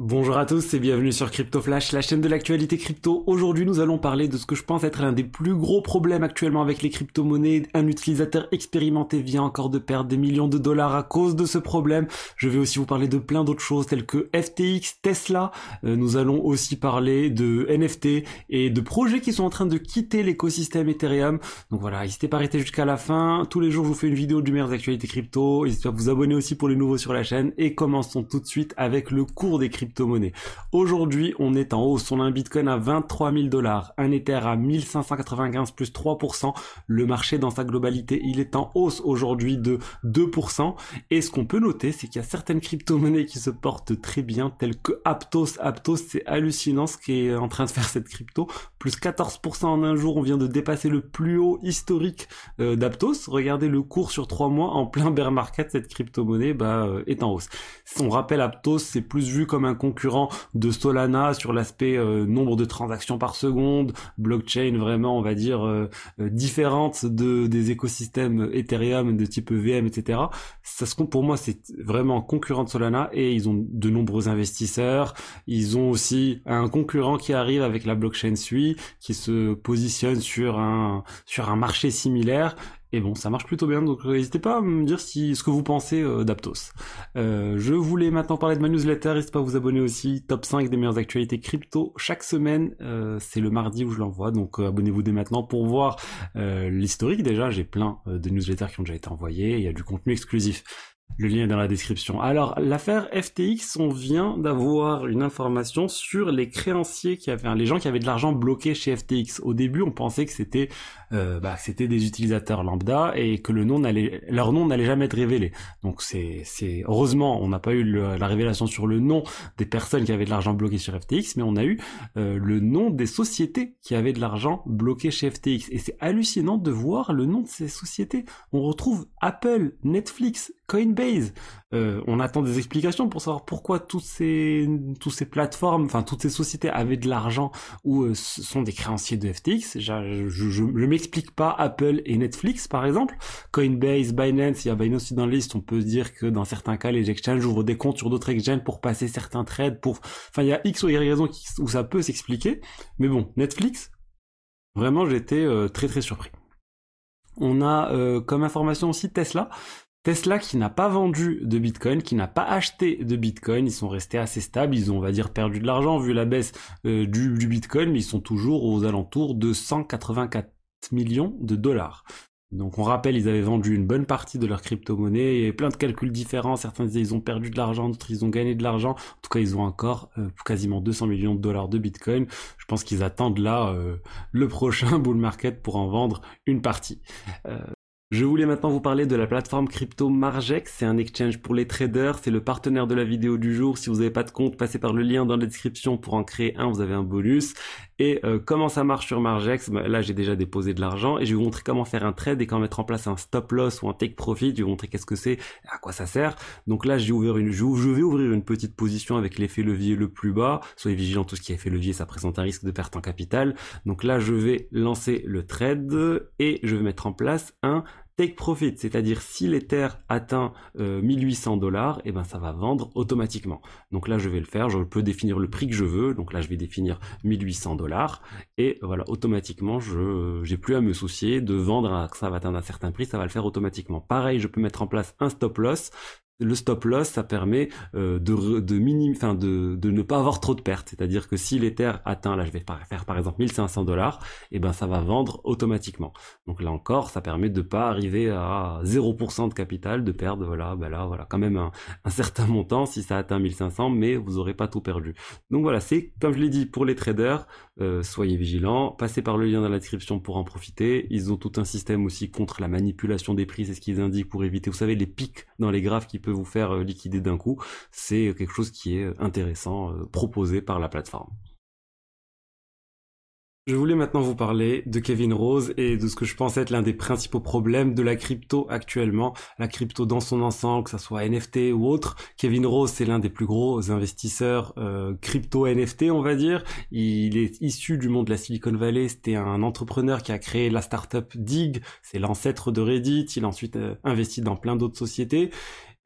Bonjour à tous et bienvenue sur Crypto Flash, la chaîne de l'actualité crypto. Aujourd'hui, nous allons parler de ce que je pense être l'un des plus gros problèmes actuellement avec les crypto-monnaies. Un utilisateur expérimenté vient encore de perdre des millions de dollars à cause de ce problème. Je vais aussi vous parler de plein d'autres choses telles que FTX, Tesla. Euh, nous allons aussi parler de NFT et de projets qui sont en train de quitter l'écosystème Ethereum. Donc voilà, n'hésitez pas à rester jusqu'à la fin. Tous les jours, je vous fais une vidéo du meilleur actualités crypto. N'hésitez pas à vous abonner aussi pour les nouveaux sur la chaîne. Et commençons tout de suite avec le cours des crypto monnaie Aujourd'hui, on est en hausse. On a un Bitcoin à 23 000 dollars, un Ether à 1595 plus 3%. Le marché dans sa globalité, il est en hausse aujourd'hui de 2%. Et ce qu'on peut noter, c'est qu'il y a certaines crypto-monnaies qui se portent très bien, telles que Aptos. Aptos, c'est hallucinant ce qui est en train de faire cette crypto. Plus 14% en un jour, on vient de dépasser le plus haut historique euh, d'Aptos. Regardez le cours sur 3 mois en plein bear market, cette crypto-monnaie bah, euh, est en hausse. On rappelle Aptos, c'est plus vu comme un concurrent de Solana sur l'aspect euh, nombre de transactions par seconde, blockchain vraiment on va dire euh, euh, différente de des écosystèmes Ethereum de type EVM etc. Ça se compte pour moi c'est vraiment concurrent de Solana et ils ont de nombreux investisseurs. Ils ont aussi un concurrent qui arrive avec la blockchain Sui qui se positionne sur un sur un marché similaire et bon, ça marche plutôt bien, donc n'hésitez pas à me dire si ce que vous pensez euh, d'Aptos. Euh, je voulais maintenant parler de ma newsletter, n'hésitez pas à vous abonner aussi, top 5 des meilleures actualités crypto chaque semaine, euh, c'est le mardi où je l'envoie, donc abonnez-vous dès maintenant pour voir l'historique déjà, j'ai plein de newsletters qui ont déjà été envoyés, il y a du contenu exclusif. Le lien est dans la description. Alors, l'affaire FTX, on vient d'avoir une information sur les créanciers qui avaient, les gens qui avaient de l'argent bloqué chez FTX. Au début, on pensait que c'était, euh, bah, c'était des utilisateurs lambda et que le nom leur nom n'allait jamais être révélé. Donc c'est, c'est heureusement, on n'a pas eu la révélation sur le nom des personnes qui avaient de l'argent bloqué sur FTX, mais on a eu euh, le nom des sociétés qui avaient de l'argent bloqué chez FTX. Et c'est hallucinant de voir le nom de ces sociétés. On retrouve Apple, Netflix, Coinbase. Euh, on attend des explications pour savoir pourquoi toutes ces, toutes plateformes, enfin toutes ces sociétés avaient de l'argent ou euh, sont des créanciers de FTX. Je, je, je, m'explique pas Apple et Netflix par exemple. Coinbase, Binance, il y a Binance aussi dans la liste. On peut dire que dans certains cas, les exchanges ouvrent des comptes sur d'autres exchanges pour passer certains trades. Enfin, il y a X ou Y raisons où ça peut s'expliquer. Mais bon, Netflix, vraiment, j'étais euh, très très surpris. On a comme information aussi Tesla. Tesla qui n'a pas vendu de Bitcoin, qui n'a pas acheté de Bitcoin, ils sont restés assez stables, ils ont on va dire perdu de l'argent vu la baisse euh, du, Bitcoin, mais ils sont toujours aux alentours de 184 millions de dollars. Donc on rappelle, ils avaient vendu une bonne partie de leur crypto-monnaie, plein de calculs différents, certains disaient ils ont perdu de l'argent, d'autres ils ont gagné de l'argent, en tout cas ils ont encore euh, quasiment 200 millions de dollars de Bitcoin, je pense qu'ils attendent là euh, le prochain bull market pour en vendre une partie. Je voulais maintenant vous parler de la plateforme crypto Margex. C'est un exchange pour les traders. C'est le partenaire de la vidéo du jour. Si vous n'avez pas de compte, passez par le lien dans la description pour en créer un. Vous avez un bonus. Et euh, comment ça marche sur Margex? Bah, Là, j'ai déjà déposé de l'argent et je vais vous montrer comment faire un trade et comment mettre en place un stop loss ou un take profit. Je vais vous montrer qu'est-ce que c'est, à quoi ça sert. Donc là, j'ai ouvert une, je vais ouvrir une petite position avec l'effet levier le plus bas. Soyez vigilant, tout ce qui est effet levier, ça présente un risque de perte en capital. Donc là, je vais lancer le trade et je vais mettre en place un take profit, c'est-à-dire si l'Ether atteint 1800 euh, dollars, et eh ben ça va vendre automatiquement. Donc là je vais le faire, je peux définir le prix que je veux, donc là je vais définir 1800 dollars et voilà automatiquement je j'ai plus à me soucier de vendre à, ça va atteindre un certain prix, ça va le faire automatiquement. Pareil, je peux mettre en place un stop loss le stop loss, ça permet euh, de, de, enfin de, de ne pas avoir trop de pertes. C'est-à-dire que si l'Ether atteint, là je vais faire par exemple 1500 dollars, et ben ça va vendre automatiquement. Donc là encore, ça permet de pas arriver à 0% de capital, de perdre, voilà, ben là, voilà, quand même un, un, certain montant si ça atteint 1500, mais vous aurez pas tout perdu. Donc voilà, c'est comme je l'ai dit pour les traders, euh, soyez vigilants, passez par le lien dans la description pour en profiter. Ils ont tout un système aussi contre la manipulation des prix, c'est ce qu'ils indiquent pour éviter, vous savez, les pics dans les graphes qui peut vous faire euh, liquider d'un coup, c'est quelque chose qui est intéressant euh, proposé par la plateforme. Je voulais maintenant vous parler de Kevin Rose et de ce que je pense être l'un des principaux problèmes de la crypto actuellement, la crypto dans son ensemble, que ce soit NFT ou autre. Kevin Rose, c'est l'un des plus gros investisseurs euh, crypto NFT, on va dire. Il est issu du monde de la Silicon Valley. C'était un entrepreneur qui a créé la startup Dig. C'est l'ancêtre de Reddit. Il a ensuite investi dans plein d'autres sociétés.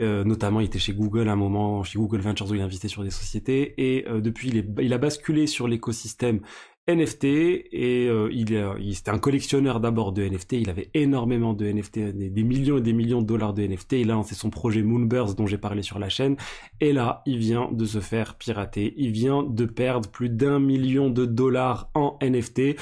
Euh, notamment, il était chez Google à un moment, chez Google Ventures où il investit sur des sociétés. Et euh, depuis, il a basculé sur l'écosystème NFT et euh, il, il c'était un collectionneur d'abord de NFT. Il avait énormément de NFT, des, millions et des millions de dollars de NFT. Il a lancé son projet Moonburst dont j'ai parlé sur la chaîne. Et là, il vient de se faire pirater. Il vient de perdre plus d'un million de dollars en NFT.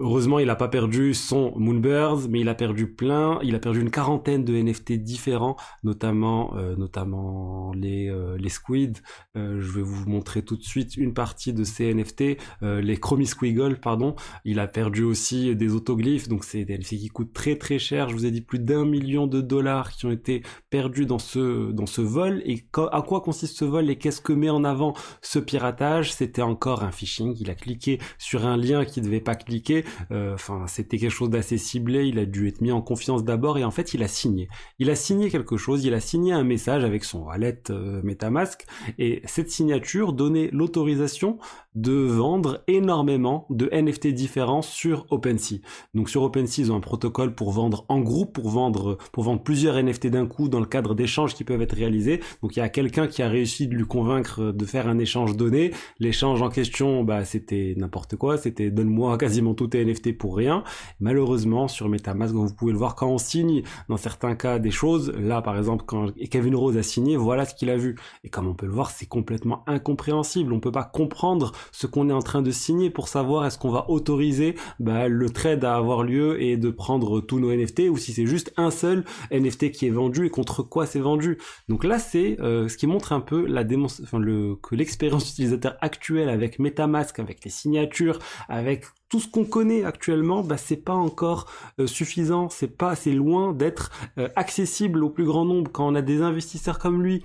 Heureusement, il n'a pas perdu son Moonbirds, mais il a perdu plein. Il a perdu une quarantaine de NFT différents, notamment, euh, notamment les euh, les squid. Euh, je vais vous montrer tout de suite une partie de ces NFT, les Chromie Squiggle, pardon. Il a perdu aussi des autoglyphes, donc c'est des NFT qui coûtent très très cher. Je vous ai dit plus d'un million de dollars qui ont été perdus dans ce dans ce vol. Et à quoi consiste ce vol et qu'est-ce que met en avant ce piratage? C'était encore un phishing. Il a cliqué sur un lien qu'il devait pas cliquer euh, enfin, c'était quelque chose d'assez ciblé. Il a dû être mis en confiance d'abord et en fait, il a signé. Il a signé quelque chose. Il a signé un message avec son wallet euh, MetaMask et cette signature donnait l'autorisation de vendre énormément de NFT différents sur OpenSea. Donc sur OpenSea, ils ont un protocole pour vendre en groupe, pour vendre pour vendre plusieurs NFT d'un coup dans le cadre d'échanges qui peuvent être réalisés. Donc il y a quelqu'un qui a réussi de lui convaincre de faire un échange donné. L'échange en question, bah c'était n'importe quoi, c'était donne-moi quasiment tout NFT pour rien. Malheureusement, sur MetaMask, vous pouvez le voir quand on signe, dans certains cas, des choses. Là, par exemple, quand Kevin Rose a signé, voilà ce qu'il a vu. Et comme on peut le voir, c'est complètement incompréhensible. On peut pas comprendre ce qu'on est en train de signer pour savoir est-ce qu'on va autoriser bah, le trade à avoir lieu et de prendre tous nos NFT ou si c'est juste un seul NFT qui est vendu et contre quoi c'est vendu. Donc là, c'est euh, ce qui montre un peu la enfin, le, que l'expérience utilisateur actuelle avec MetaMask, avec les signatures, avec tout ce qu'on connaît actuellement, bah, c'est pas encore euh, suffisant, c'est pas assez loin d'être euh, accessible au plus grand nombre. Quand on a des investisseurs comme lui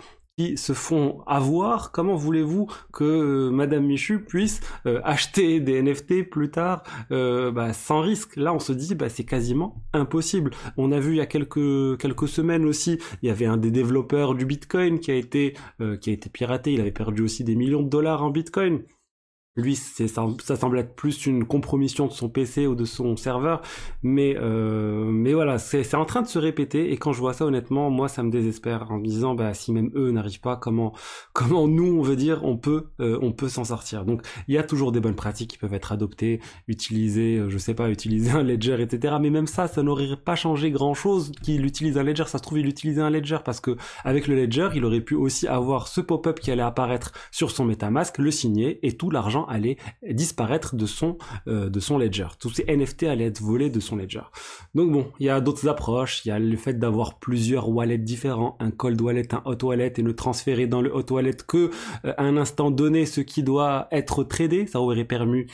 se font avoir, comment voulez-vous que euh, Madame Michu puisse acheter des NFT plus tard bah, sans risque? Là, on se dit, bah, c'est quasiment impossible. On a vu il y a quelques quelques semaines aussi, il y avait un des développeurs du Bitcoin qui a été qui a été piraté. Il avait perdu aussi des millions de dollars en Bitcoin lui, ça, semble être plus une compromission de son PC ou de son serveur, mais euh, mais voilà, c'est en train de se répéter. Et quand je vois ça, honnêtement, moi, ça me désespère en me disant, bah si même eux n'arrivent pas, comment comment nous, on veut dire, on peut euh, on peut s'en sortir. Donc il y a toujours des bonnes pratiques qui peuvent être adoptées, utiliser, euh, je sais pas, utiliser un ledger, etc. Mais même ça, ça n'aurait pas changé grand chose qu'il utilise un ledger. Ça se trouve, il utilisait un ledger parce que avec le ledger, il aurait pu aussi avoir ce pop-up qui allait apparaître sur son MetaMask, le signer et tout l'argent allait disparaître de son euh, de son ledger. Tous ces NFT allaient être volés de son ledger. Donc bon, il y a d'autres approches. Il y a le fait d'avoir plusieurs wallets différents, un cold wallet, un hot wallet, et ne transférer dans le hot wallet que euh, à un instant donné ce qui doit être tradé. Ça aurait permis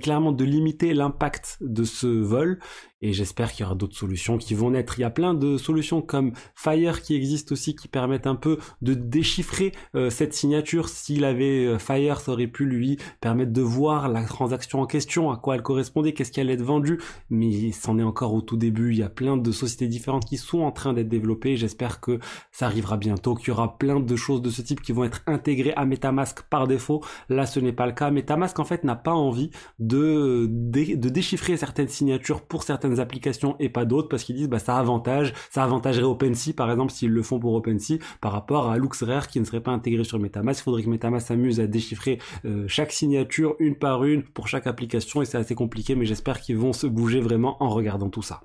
clairement de limiter l'impact de ce vol et j'espère qu'il y aura d'autres solutions qui vont naître. Il y a plein de solutions comme Fire qui existent aussi qui permettent un peu de déchiffrer euh, cette signature. S'il avait euh, Fire, ça aurait pu lui permettre de voir la transaction en question, à quoi elle correspondait, qu'est-ce qui allait être vendu. Mais c'en est encore au tout début. Il y a plein de sociétés différentes qui sont en train d'être développées. J'espère que ça arrivera bientôt, qu'il y aura plein de choses de ce type qui vont être intégrées à MetaMask par défaut. Là, ce n'est pas le cas. MetaMask en fait n'a pas envie de, de déchiffrer certaines signatures pour certaines applications et pas d'autres parce qu'ils disent bah ça avantage, ça avantagerait OpenSea par exemple s'ils le font pour OpenSea par rapport à LuxRare qui ne serait pas intégré sur MetaMask. Il faudrait que MetaMask s'amuse à déchiffrer euh, chaque signature une par une pour chaque application et c'est assez compliqué mais j'espère qu'ils vont se bouger vraiment en regardant tout ça.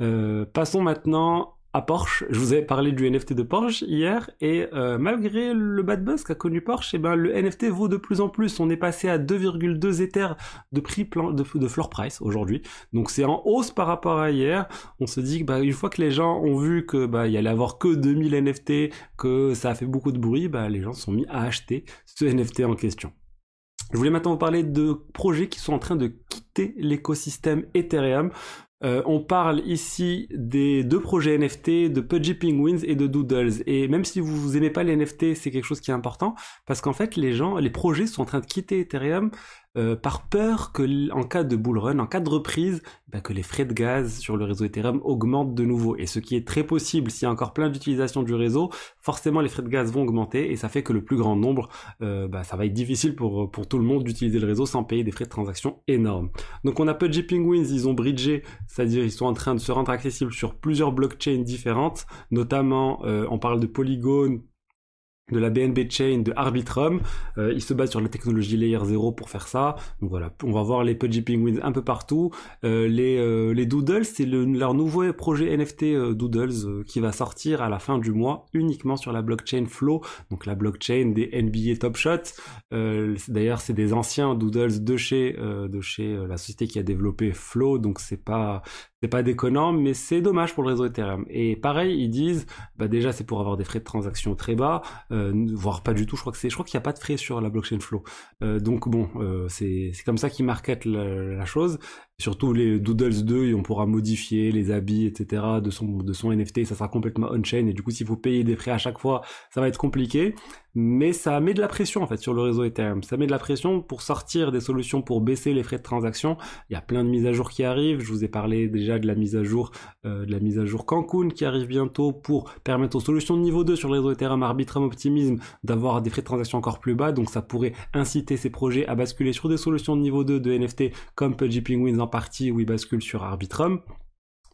Euh, passons maintenant à Porsche. Je vous avais parlé du NFT de Porsche hier et euh, malgré le bad buzz qu'a connu Porsche, eh ben le NFT vaut de plus en plus. On est passé à 2,2 Ethers de prix de floor price aujourd'hui. Donc c'est en hausse par rapport à hier. On se dit que bah, une fois que les gens ont vu que bah il y allait avoir que 2000 NFT, que ça a fait beaucoup de bruit, bah les gens sont mis à acheter ce NFT en question. Je voulais maintenant vous parler de projets qui sont en train de quitter l'écosystème Ethereum. Euh, on parle ici des deux projets NFT de Pudgy Penguins et de Doodles. Et même si vous aimez pas les NFT, c'est quelque chose qui est important parce qu'en fait, les gens, les projets sont en train de quitter Ethereum euh, par peur que en cas de bull run, en cas de reprise, bah, que les frais de gaz sur le réseau Ethereum augmentent de nouveau. Et ce qui est très possible, s'il y a encore plein d'utilisation du réseau, forcément les frais de gaz vont augmenter et ça fait que le plus grand nombre, euh, bah, ça va être difficile pour, pour tout le monde d'utiliser le réseau sans payer des frais de transaction énormes. Donc on a Pudgy Penguins, ils ont bridgé, c'est-à-dire ils sont en train de se rendre accessibles sur plusieurs blockchains différentes, notamment euh, on parle de Polygon, de la BNB Chain, de Arbitrum. Euh, ils se basent sur la technologie Layer 0 pour faire ça. Donc voilà, on va voir les Pudgy Penguins un peu partout. Euh, les, euh, les Doodles, c'est leur nouveau projet NFT euh, Doodles qui va sortir à la fin du mois uniquement sur la blockchain Flow, donc la blockchain des NBA Top Shot. D'ailleurs, c'est des anciens Doodles de chez, de chez la société qui a développé Flow, donc c'est pas c'est pas déconnant, mais c'est dommage pour le réseau Ethereum. Et pareil, ils disent, bah déjà c'est pour avoir des frais de transaction très bas, euh, voire pas du tout. Je crois que c'est, je crois qu'il n'y a pas de frais sur la blockchain Flow. Euh, donc bon, euh, c'est c'est comme ça qu'ils marketent la, chose. Surtout les Doodles 2, on pourra modifier les habits, etc. de son, NFT, ça sera complètement on-chain, et du coup, s'il faut payer des frais à chaque fois, ça va être compliqué. Mais ça met de la pression, en fait, sur le réseau Ethereum. Ça met de la pression pour sortir des solutions pour baisser les frais de transaction. Il y a plein de mises à jour qui arrivent. Je vous ai parlé déjà de la mise à jour, euh, de la mise à jour Cancun qui arrive bientôt pour permettre aux solutions de niveau 2 sur le réseau Ethereum Arbitrum Optimism d'avoir des frais de transaction encore plus bas. Donc ça pourrait inciter ces projets à basculer sur des solutions de niveau 2 de NFT comme Pudgy Penguins partie où ils basculent sur Arbitrum.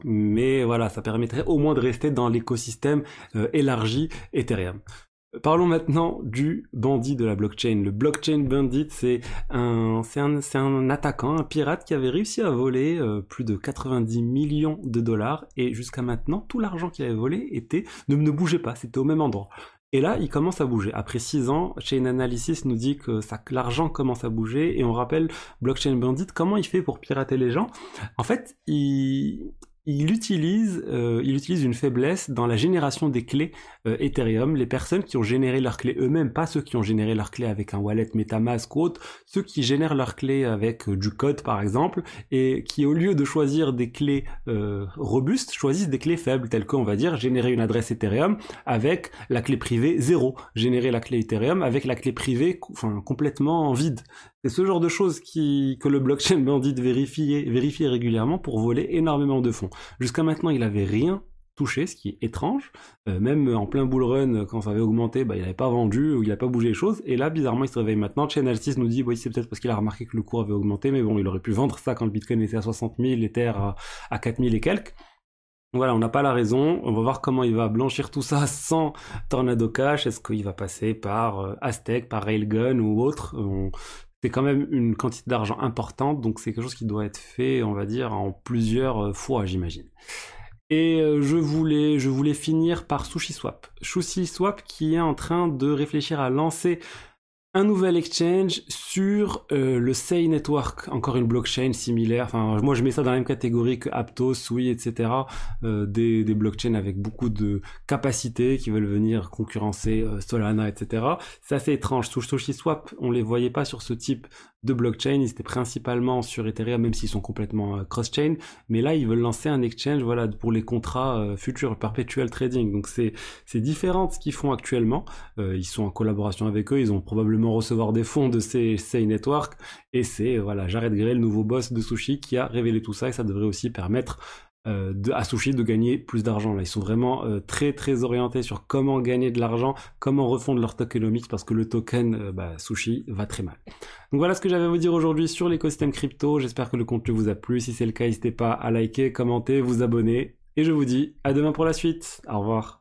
Mais voilà, ça permettrait au moins de rester dans l'écosystème euh, élargi Ethereum. Parlons maintenant du bandit de la blockchain. Le blockchain bandit, c'est un, un, un, attaquant, un pirate qui avait réussi à voler euh, plus de 90 millions de dollars et jusqu'à maintenant, tout l'argent qu'il avait volé était ne bougeait pas, c'était au même endroit. Et là, il commence à bouger. Après six ans, Chain Analysis nous dit que ça, l'argent commence à bouger et on rappelle Blockchain Bandit, comment il fait pour pirater les gens En fait, il, il utilise, euh, il utilise une faiblesse dans la génération des clés euh, Ethereum. Les personnes qui ont généré leurs clés eux-mêmes, pas ceux qui ont généré leurs clés avec un wallet MetaMask ou autre, ceux qui génèrent leurs clés avec euh, du code par exemple, et qui au lieu de choisir des clés robustes, choisissent des clés faibles, telles qu'on va dire générer une adresse Ethereum avec la clé privée 0, générer la clé Ethereum avec la clé privée complètement vide. C'est ce genre de choses qui, que le blockchain bandit vérifie régulièrement pour voler énormément de fonds. Jusqu'à maintenant, il n'avait rien touché, ce qui est étrange. Euh, même en plein bull run, quand ça avait augmenté, bah, il n'avait pas vendu ou il n'a pas bougé les choses. Et là, bizarrement, il se réveille maintenant. Channel 6 nous dit, oui, c'est peut-être parce qu'il a remarqué que le cours avait augmenté, mais bon, il aurait pu vendre ça quand le Bitcoin était à 60 000, l'Ether à, à 4 000 et quelques. Voilà, on n'a pas la raison. On va voir comment il va blanchir tout ça sans Tornado Cash. Est-ce qu'il va passer par euh, Aztec, par Railgun ou autre? C'est quand même une quantité d'argent importante, donc c'est quelque chose qui doit être fait, on va dire, en plusieurs euh, fois, j'imagine. Et euh, je voulais, je voulais finir par SushiSwap. SushiSwap qui est en train de réfléchir à lancer un nouvel exchange sur euh, le Sei Network, encore une blockchain similaire. Enfin, moi je mets ça dans la même catégorie que Aptos, Sui, etc. Euh, des, des blockchains avec beaucoup de capacités qui veulent venir concurrencer euh, Solana, etc. C'est assez étrange. SushiSwap, on les voyait pas sur ce type de blockchain. Ils étaient principalement sur Ethereum, même s'ils sont complètement euh, cross-chain. Mais là, ils veulent lancer un exchange, voilà, pour les contrats euh, futurs, perpetual trading. Donc c'est c'est différent de ce qu'ils font actuellement. Euh, ils sont en collaboration avec eux. Ils ont probablement recevoir des fonds de ces, ces networks. Et c'est voilà, Jared Gray, le nouveau boss de Sushi, qui a révélé tout ça. Et ça devrait aussi permettre euh, de, à Sushi de gagner plus d'argent. Ils sont vraiment euh, très très orientés sur comment gagner de l'argent, comment refondre leur tokenomics parce que le token euh, bah, Sushi va très mal. Donc voilà ce que j'avais à vous dire aujourd'hui sur l'écosystème crypto. J'espère que le contenu vous a plu. Si c'est le cas, n'hésitez pas à liker, commenter, vous abonner. Et je vous dis à demain pour la suite. Au revoir.